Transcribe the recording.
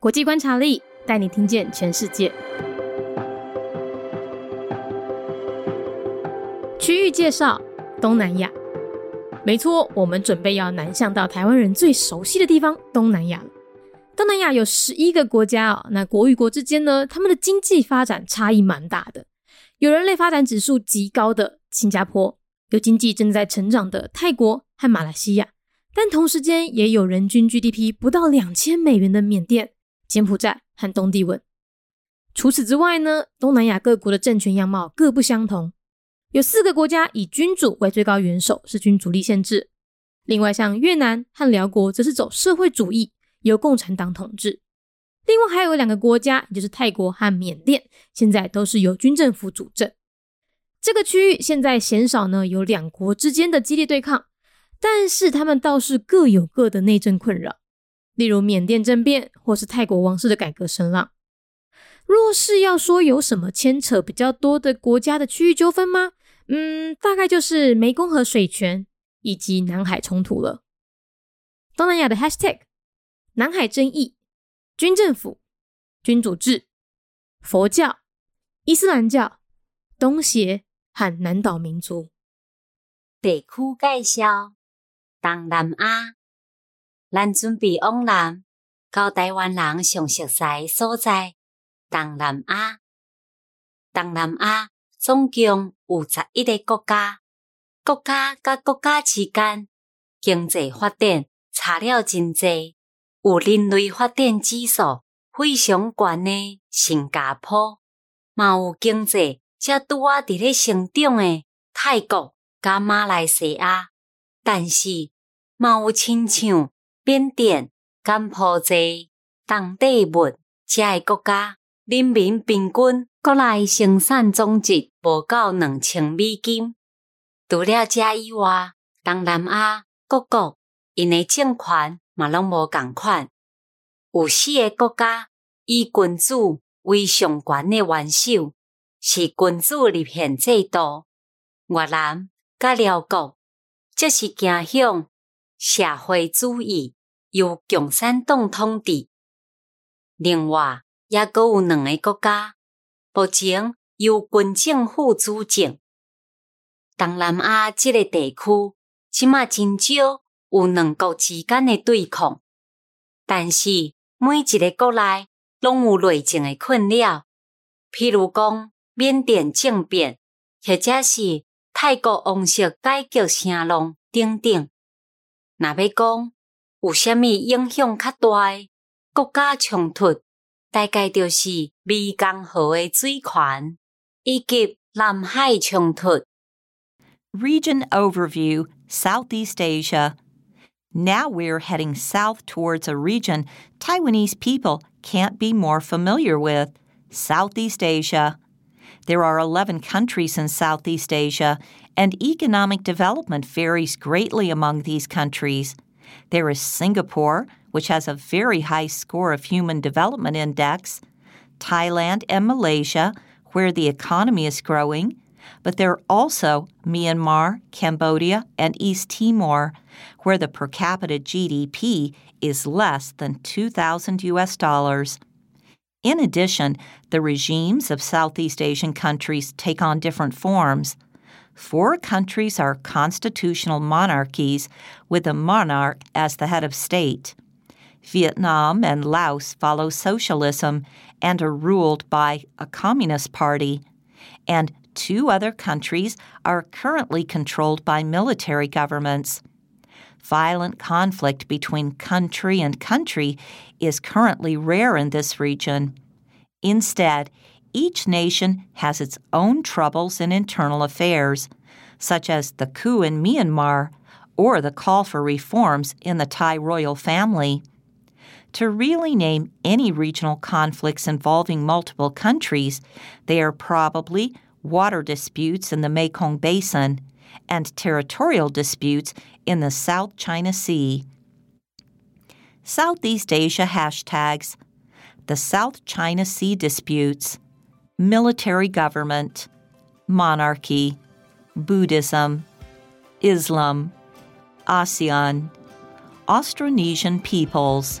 国际观察力带你听见全世界。区域介绍：东南亚。没错，我们准备要南向到台湾人最熟悉的地方——东南亚。东南亚有十一个国家哦，那国与国之间呢，他们的经济发展差异蛮大的。有人类发展指数极高的新加坡，有经济正在成长的泰国和马来西亚，但同时间也有人均 GDP 不到两千美元的缅甸、柬埔寨和东帝汶。除此之外呢，东南亚各国的政权样貌各不相同。有四个国家以君主为最高元首，是君主立宪制；另外像越南和辽国则是走社会主义，由共产党统治。另外还有两个国家，也就是泰国和缅甸，现在都是由军政府主政。这个区域现在鲜少呢有两国之间的激烈对抗，但是他们倒是各有各的内政困扰，例如缅甸政变或是泰国王室的改革声浪。若是要说有什么牵扯比较多的国家的区域纠纷吗？嗯，大概就是湄公河水权以及南海冲突了。东南亚的 Hashtag 南海争议。军政府、君主制、佛教、伊斯兰教、东协和南岛民族。地区介绍：东南亚，咱准备往南，到台湾人上熟悉所在。东南亚，东南亚总共有十一个国家，国家甲国家之间经济发展差了真济。有人类发展指数非常悬的新加坡，嘛有经济则拄啊伫咧成长的泰国甲马来西亚，但是嘛有亲像缅甸、柬埔寨、东帝汶遮个国家，人民平均国内生产总值无到两千美金。除了遮以外，东南亚各国因的政权。嘛拢无共款，有四个国家以君主为上悬的元首，是君主立宪制度。越南甲辽国则是行向社会主义，由共产党统治。另外，也阁有两个国家，目前由军政府主政。东南亚即个地区，即马真少。有两国之间的对抗，但是每一个国内拢有内政的困扰，譬如讲缅甸政变，或者是泰国王室改革声浪等等。若要讲有虾米影响较大的国家冲突，大概就是湄公河的水权以及南海冲突。Region overview: Southeast Asia. Now we're heading south towards a region Taiwanese people can't be more familiar with Southeast Asia. There are 11 countries in Southeast Asia, and economic development varies greatly among these countries. There is Singapore, which has a very high score of Human Development Index, Thailand and Malaysia, where the economy is growing, but there are also Myanmar, Cambodia, and East Timor, where the per capita GDP is less than 2,000 US dollars. In addition, the regimes of Southeast Asian countries take on different forms. Four countries are constitutional monarchies with a monarch as the head of state. Vietnam and Laos follow socialism and are ruled by a communist party. And two other countries are currently controlled by military governments. Violent conflict between country and country is currently rare in this region. Instead, each nation has its own troubles in internal affairs, such as the coup in Myanmar or the call for reforms in the Thai royal family. To really name any regional conflicts involving multiple countries, they are probably water disputes in the Mekong Basin, and territorial disputes in the South China Sea. Southeast Asia hashtags the South China Sea disputes, military government, monarchy, Buddhism, Islam, ASEAN, Austronesian peoples.